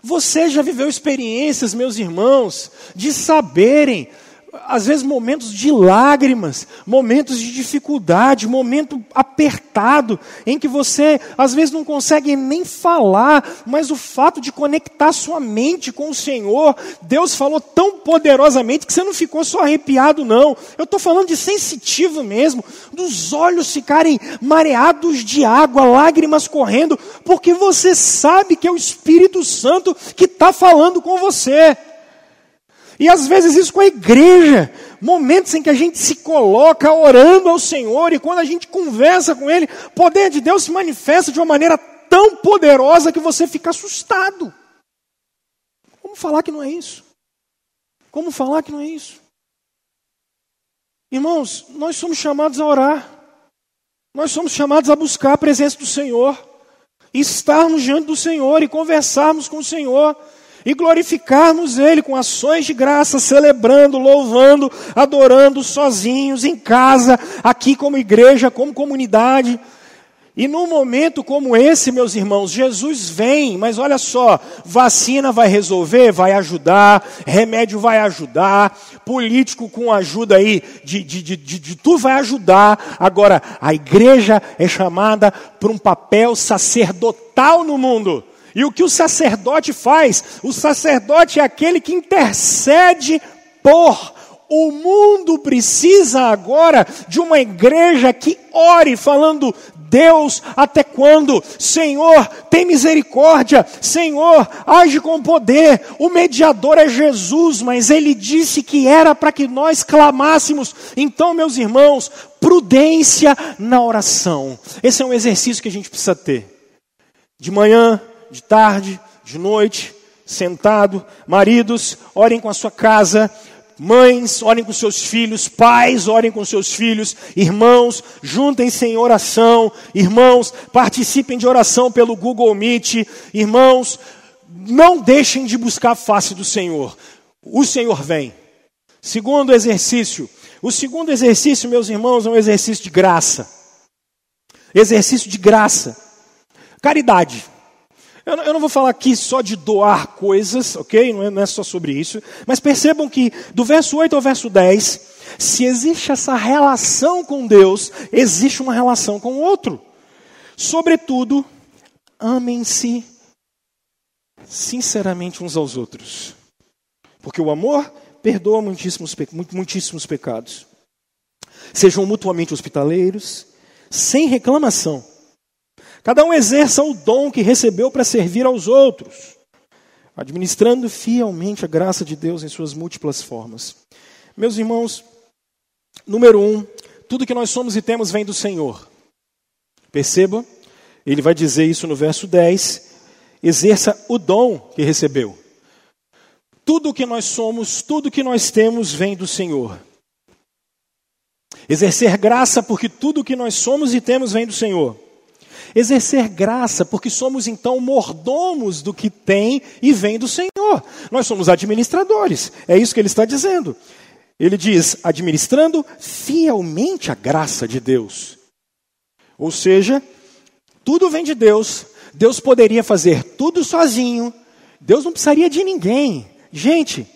Você já viveu experiências, meus irmãos, de saberem às vezes momentos de lágrimas, momentos de dificuldade, momento apertado, em que você às vezes não consegue nem falar, mas o fato de conectar sua mente com o Senhor, Deus falou tão poderosamente que você não ficou só arrepiado, não. Eu estou falando de sensitivo mesmo, dos olhos ficarem mareados de água, lágrimas correndo, porque você sabe que é o Espírito Santo que está falando com você. E às vezes isso com a igreja, momentos em que a gente se coloca orando ao Senhor e quando a gente conversa com Ele, o poder de Deus se manifesta de uma maneira tão poderosa que você fica assustado. Como falar que não é isso? Como falar que não é isso? Irmãos, nós somos chamados a orar, nós somos chamados a buscar a presença do Senhor, estarmos diante do Senhor e conversarmos com o Senhor e glorificarmos Ele com ações de graça, celebrando, louvando, adorando sozinhos, em casa, aqui como igreja, como comunidade. E num momento como esse, meus irmãos, Jesus vem, mas olha só, vacina vai resolver, vai ajudar, remédio vai ajudar, político com ajuda aí de, de, de, de, de tudo vai ajudar. Agora, a igreja é chamada por um papel sacerdotal no mundo. E o que o sacerdote faz? O sacerdote é aquele que intercede por. O mundo precisa agora de uma igreja que ore, falando: Deus, até quando? Senhor, tem misericórdia. Senhor, age com poder. O mediador é Jesus, mas ele disse que era para que nós clamássemos. Então, meus irmãos, prudência na oração. Esse é um exercício que a gente precisa ter. De manhã, de tarde, de noite, sentado. Maridos, orem com a sua casa. Mães, orem com seus filhos. Pais, orem com seus filhos. Irmãos, juntem-se em oração. Irmãos, participem de oração pelo Google Meet. Irmãos, não deixem de buscar a face do Senhor. O Senhor vem. Segundo exercício. O segundo exercício, meus irmãos, é um exercício de graça. Exercício de graça. Caridade. Eu não, eu não, vou falar aqui só de doar coisas, ok? Não é, não é só sobre isso. Mas percebam que do verso 8 ao verso 10, se existe essa relação com Deus, existe uma relação com o outro. Sobretudo, amem-se sinceramente uns aos outros. Porque o amor perdoa muitíssimos, muitíssimos pecados. Sejam mutuamente hospitaleiros, sem reclamação Cada um exerça o dom que recebeu para servir aos outros, administrando fielmente a graça de Deus em suas múltiplas formas. Meus irmãos, número um, tudo que nós somos e temos vem do Senhor. Perceba, ele vai dizer isso no verso 10: exerça o dom que recebeu. Tudo o que nós somos, tudo que nós temos vem do Senhor. Exercer graça, porque tudo o que nós somos e temos vem do Senhor. Exercer graça, porque somos então mordomos do que tem e vem do Senhor. Nós somos administradores, é isso que ele está dizendo. Ele diz: administrando fielmente a graça de Deus. Ou seja, tudo vem de Deus, Deus poderia fazer tudo sozinho, Deus não precisaria de ninguém. Gente,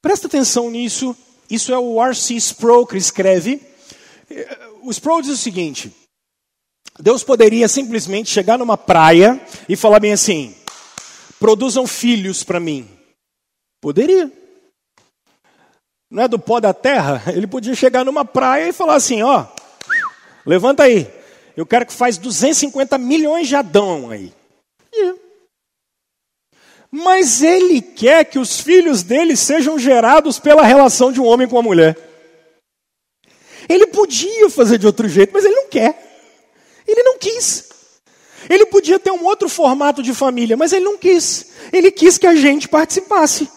presta atenção nisso, isso é o R.C. Sproul que escreve. O Sproul diz o seguinte: Deus poderia simplesmente chegar numa praia e falar bem assim: produzam filhos para mim. Poderia. Não é do pó da terra? Ele podia chegar numa praia e falar assim: ó, levanta aí. Eu quero que faz 250 milhões de Adão aí. Yeah. Mas ele quer que os filhos dele sejam gerados pela relação de um homem com a mulher. Ele podia fazer de outro jeito, mas ele não quer. Ele não quis. Ele podia ter um outro formato de família, mas ele não quis. Ele quis que a gente participasse.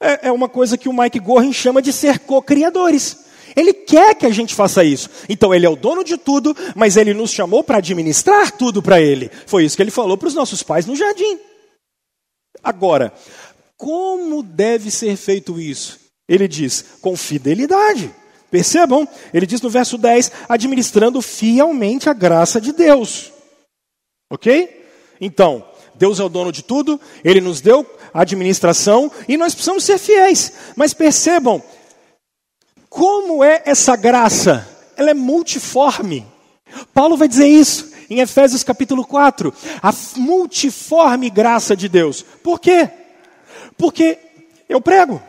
É, é uma coisa que o Mike Gorin chama de ser co-criadores. Ele quer que a gente faça isso. Então ele é o dono de tudo, mas ele nos chamou para administrar tudo para ele. Foi isso que ele falou para os nossos pais no jardim. Agora, como deve ser feito isso? Ele diz: com fidelidade. Percebam, ele diz no verso 10: administrando fielmente a graça de Deus. Ok? Então, Deus é o dono de tudo, ele nos deu a administração e nós precisamos ser fiéis. Mas percebam, como é essa graça? Ela é multiforme. Paulo vai dizer isso em Efésios capítulo 4. A multiforme graça de Deus. Por quê? Porque eu prego.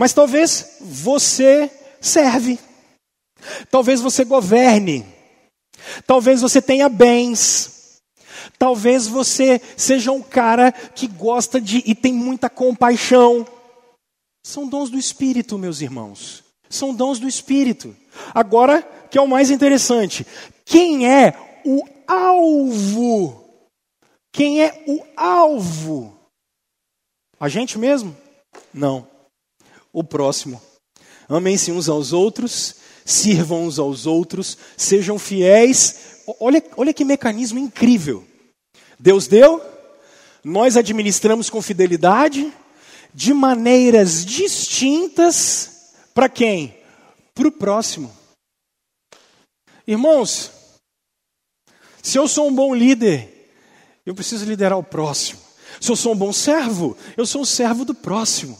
Mas talvez você serve. Talvez você governe. Talvez você tenha bens. Talvez você seja um cara que gosta de e tem muita compaixão. São dons do Espírito, meus irmãos. São dons do Espírito. Agora, que é o mais interessante: quem é o alvo? Quem é o alvo? A gente mesmo? Não. O próximo. Amem-se uns aos outros, sirvam uns aos outros, sejam fiéis. Olha, olha que mecanismo incrível. Deus deu, nós administramos com fidelidade, de maneiras distintas, para quem? Para o próximo. Irmãos, se eu sou um bom líder, eu preciso liderar o próximo. Se eu sou um bom servo, eu sou um servo do próximo.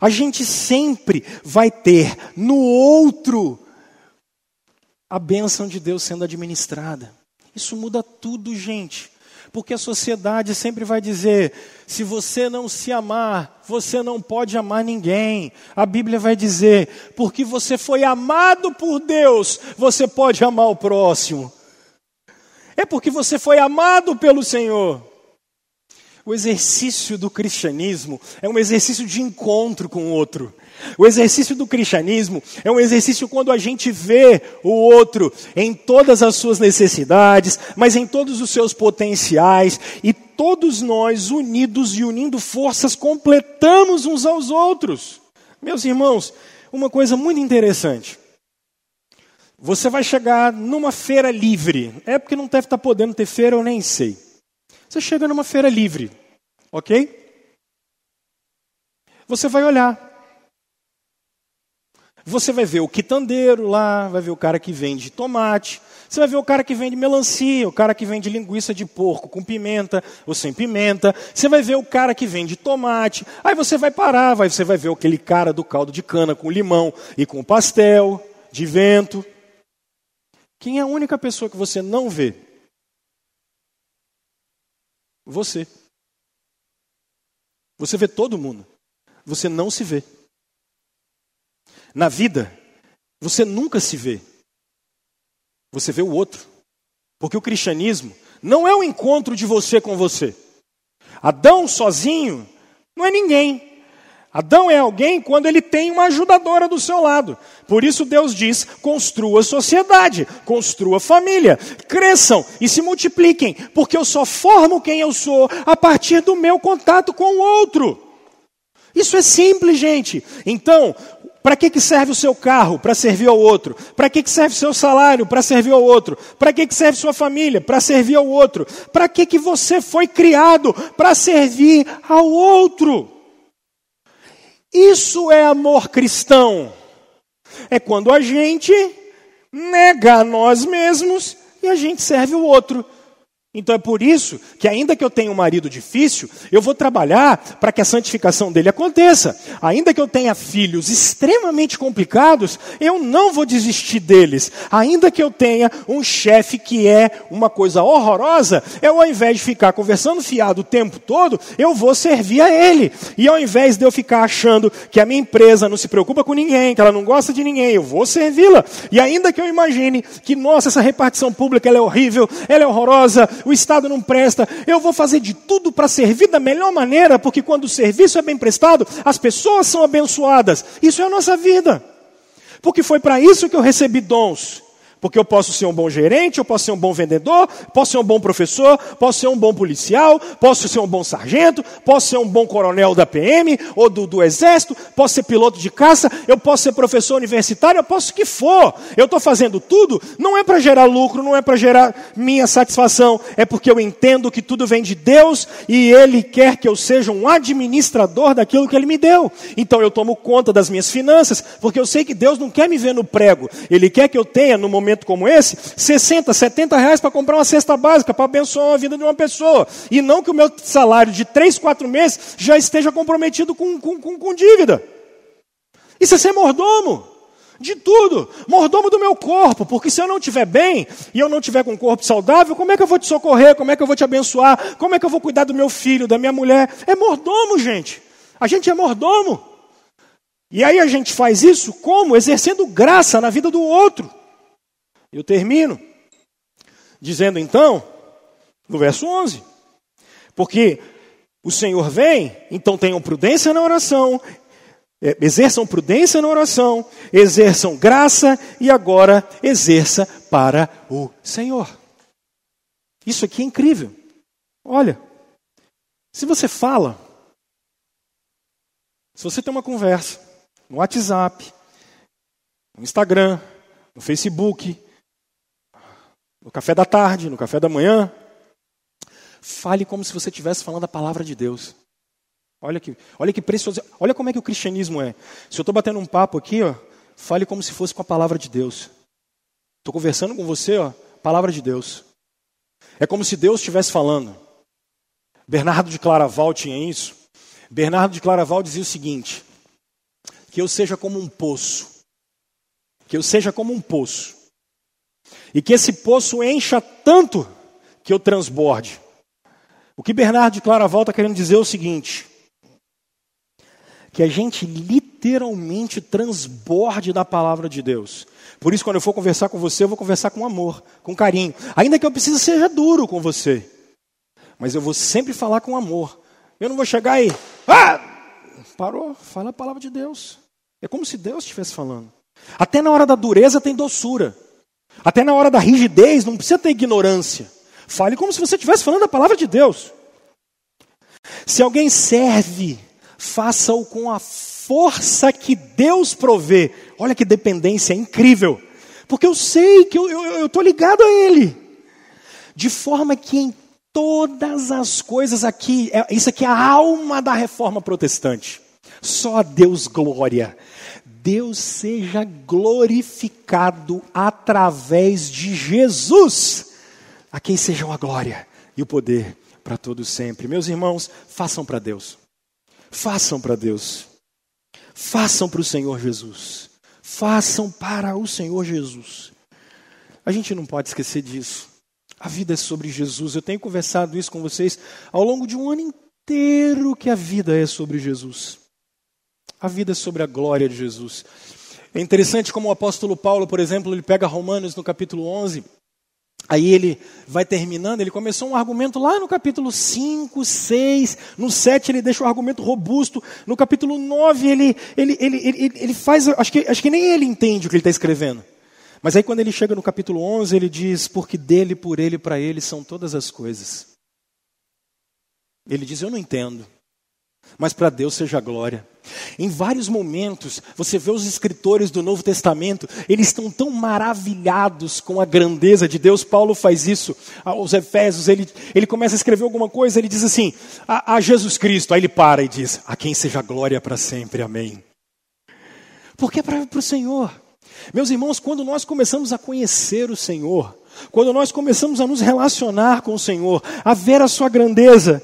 A gente sempre vai ter no outro a bênção de Deus sendo administrada. Isso muda tudo, gente. Porque a sociedade sempre vai dizer: se você não se amar, você não pode amar ninguém. A Bíblia vai dizer: porque você foi amado por Deus, você pode amar o próximo. É porque você foi amado pelo Senhor. O exercício do cristianismo é um exercício de encontro com o outro. O exercício do cristianismo é um exercício quando a gente vê o outro em todas as suas necessidades, mas em todos os seus potenciais, e todos nós, unidos e unindo forças, completamos uns aos outros. Meus irmãos, uma coisa muito interessante. Você vai chegar numa feira livre. É porque não deve estar podendo ter feira, eu nem sei. Você chega numa feira livre, ok? Você vai olhar. Você vai ver o quitandeiro lá, vai ver o cara que vende tomate, você vai ver o cara que vende melancia, o cara que vende linguiça de porco com pimenta ou sem pimenta, você vai ver o cara que vende tomate, aí você vai parar, vai, você vai ver aquele cara do caldo de cana com limão e com pastel de vento. Quem é a única pessoa que você não vê? Você. Você vê todo mundo. Você não se vê. Na vida, você nunca se vê. Você vê o outro. Porque o cristianismo não é o encontro de você com você. Adão sozinho não é ninguém. Adão é alguém quando ele tem uma ajudadora do seu lado. Por isso Deus diz: construa sociedade, construa família, cresçam e se multipliquem, porque eu só formo quem eu sou a partir do meu contato com o outro. Isso é simples, gente. Então, para que, que serve o seu carro? Para servir ao outro. Para que, que serve o seu salário? Para servir ao outro. Para que, que serve sua família? Para servir ao outro. Para que, que você foi criado? Para servir ao outro. Isso é amor cristão. É quando a gente nega a nós mesmos e a gente serve o outro. Então é por isso que, ainda que eu tenha um marido difícil, eu vou trabalhar para que a santificação dele aconteça. Ainda que eu tenha filhos extremamente complicados, eu não vou desistir deles. Ainda que eu tenha um chefe que é uma coisa horrorosa, eu, ao invés de ficar conversando fiado o tempo todo, eu vou servir a ele. E ao invés de eu ficar achando que a minha empresa não se preocupa com ninguém, que ela não gosta de ninguém, eu vou servi-la. E ainda que eu imagine que, nossa, essa repartição pública é horrível, ela é horrorosa, o Estado não presta. Eu vou fazer de tudo para servir da melhor maneira, porque quando o serviço é bem prestado, as pessoas são abençoadas. Isso é a nossa vida. Porque foi para isso que eu recebi dons. Porque eu posso ser um bom gerente, eu posso ser um bom vendedor, posso ser um bom professor, posso ser um bom policial, posso ser um bom sargento, posso ser um bom coronel da PM ou do, do exército, posso ser piloto de caça, eu posso ser professor universitário, eu posso o que for. Eu estou fazendo tudo, não é para gerar lucro, não é para gerar minha satisfação, é porque eu entendo que tudo vem de Deus e Ele quer que eu seja um administrador daquilo que Ele me deu. Então eu tomo conta das minhas finanças, porque eu sei que Deus não quer me ver no prego, Ele quer que eu tenha no momento momento como esse, 60, 70 reais para comprar uma cesta básica, para abençoar a vida de uma pessoa. E não que o meu salário de 3, 4 meses já esteja comprometido com, com, com, com dívida. Isso é ser mordomo. De tudo, mordomo do meu corpo, porque se eu não estiver bem e eu não estiver com um corpo saudável, como é que eu vou te socorrer? Como é que eu vou te abençoar? Como é que eu vou cuidar do meu filho, da minha mulher? É mordomo, gente. A gente é mordomo. E aí a gente faz isso como? Exercendo graça na vida do outro. Eu termino dizendo então, no verso 11, porque o Senhor vem, então tenham prudência na oração, é, exerçam prudência na oração, exerçam graça e agora exerça para o Senhor. Isso aqui é incrível. Olha, se você fala, se você tem uma conversa no WhatsApp, no Instagram, no Facebook, no café da tarde, no café da manhã. Fale como se você estivesse falando a palavra de Deus. Olha que, olha que precioso. Olha como é que o cristianismo é. Se eu estou batendo um papo aqui, ó, fale como se fosse com a palavra de Deus. Estou conversando com você, ó, palavra de Deus. É como se Deus estivesse falando. Bernardo de Claraval tinha isso. Bernardo de Claraval dizia o seguinte: que eu seja como um poço. Que eu seja como um poço e que esse poço encha tanto que eu transborde. O que Bernardo de Claraval está querendo dizer é o seguinte: que a gente literalmente transborde da palavra de Deus. Por isso, quando eu for conversar com você, eu vou conversar com amor, com carinho. Ainda que eu precise seja duro com você. Mas eu vou sempre falar com amor. Eu não vou chegar aí. Ah! Parou, fala a palavra de Deus. É como se Deus estivesse falando. Até na hora da dureza tem doçura. Até na hora da rigidez, não precisa ter ignorância. Fale como se você estivesse falando a palavra de Deus. Se alguém serve, faça-o com a força que Deus provê. Olha que dependência incrível. Porque eu sei que eu estou ligado a Ele. De forma que em todas as coisas aqui, é, isso aqui é a alma da reforma protestante. Só a Deus glória. Deus seja glorificado através de Jesus, a quem sejam a glória e o poder para todos sempre. Meus irmãos, façam para Deus. Façam para Deus. Façam para o Senhor Jesus. Façam para o Senhor Jesus. A gente não pode esquecer disso. A vida é sobre Jesus. Eu tenho conversado isso com vocês ao longo de um ano inteiro que a vida é sobre Jesus. A vida sobre a glória de Jesus. É interessante como o apóstolo Paulo, por exemplo, ele pega Romanos no capítulo 11, aí ele vai terminando, ele começou um argumento lá no capítulo 5, 6, no 7 ele deixa o argumento robusto, no capítulo 9 ele, ele, ele, ele, ele faz, acho que, acho que nem ele entende o que ele está escrevendo. Mas aí quando ele chega no capítulo 11, ele diz, porque dele, por ele, para ele são todas as coisas. Ele diz, eu não entendo mas para Deus seja a glória. Em vários momentos, você vê os escritores do Novo Testamento, eles estão tão maravilhados com a grandeza de Deus. Paulo faz isso aos Efésios, ele, ele começa a escrever alguma coisa, ele diz assim: a, a Jesus Cristo, aí ele para e diz: A quem seja a glória para sempre, amém. Porque é para o Senhor. Meus irmãos, quando nós começamos a conhecer o Senhor, quando nós começamos a nos relacionar com o Senhor, a ver a Sua grandeza,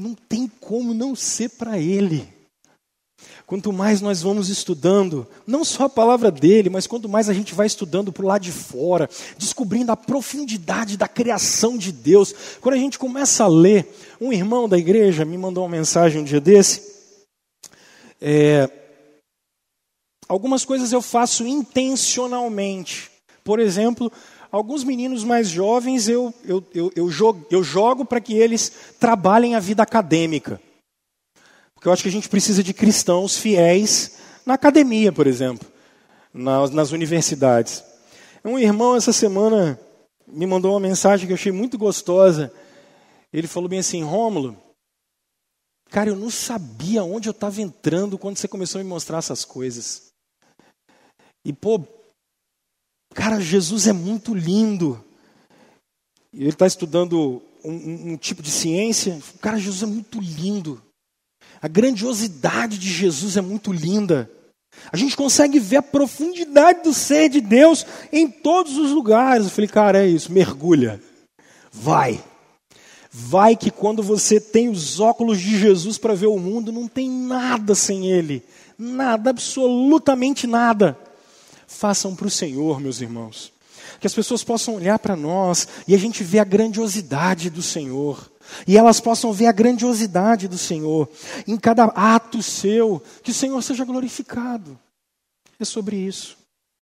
não tem como não ser para Ele. Quanto mais nós vamos estudando, não só a palavra dele, mas quanto mais a gente vai estudando para o lado de fora, descobrindo a profundidade da criação de Deus. Quando a gente começa a ler, um irmão da igreja me mandou uma mensagem um dia desse. É, algumas coisas eu faço intencionalmente. Por exemplo, alguns meninos mais jovens eu, eu, eu, eu jogo, eu jogo para que eles trabalhem a vida acadêmica. Porque eu acho que a gente precisa de cristãos fiéis na academia, por exemplo, nas, nas universidades. Um irmão essa semana me mandou uma mensagem que eu achei muito gostosa. Ele falou bem assim: Rômulo, cara, eu não sabia onde eu estava entrando quando você começou a me mostrar essas coisas. E, pô, cara, Jesus é muito lindo. Ele está estudando um, um, um tipo de ciência. Cara, Jesus é muito lindo. A grandiosidade de Jesus é muito linda. A gente consegue ver a profundidade do ser de Deus em todos os lugares. Eu falei, cara, é isso, mergulha. Vai. Vai que quando você tem os óculos de Jesus para ver o mundo, não tem nada sem Ele. Nada, absolutamente nada. Façam para o Senhor, meus irmãos. Que as pessoas possam olhar para nós e a gente vê a grandiosidade do Senhor. E elas possam ver a grandiosidade do Senhor em cada ato seu, que o Senhor seja glorificado. É sobre isso.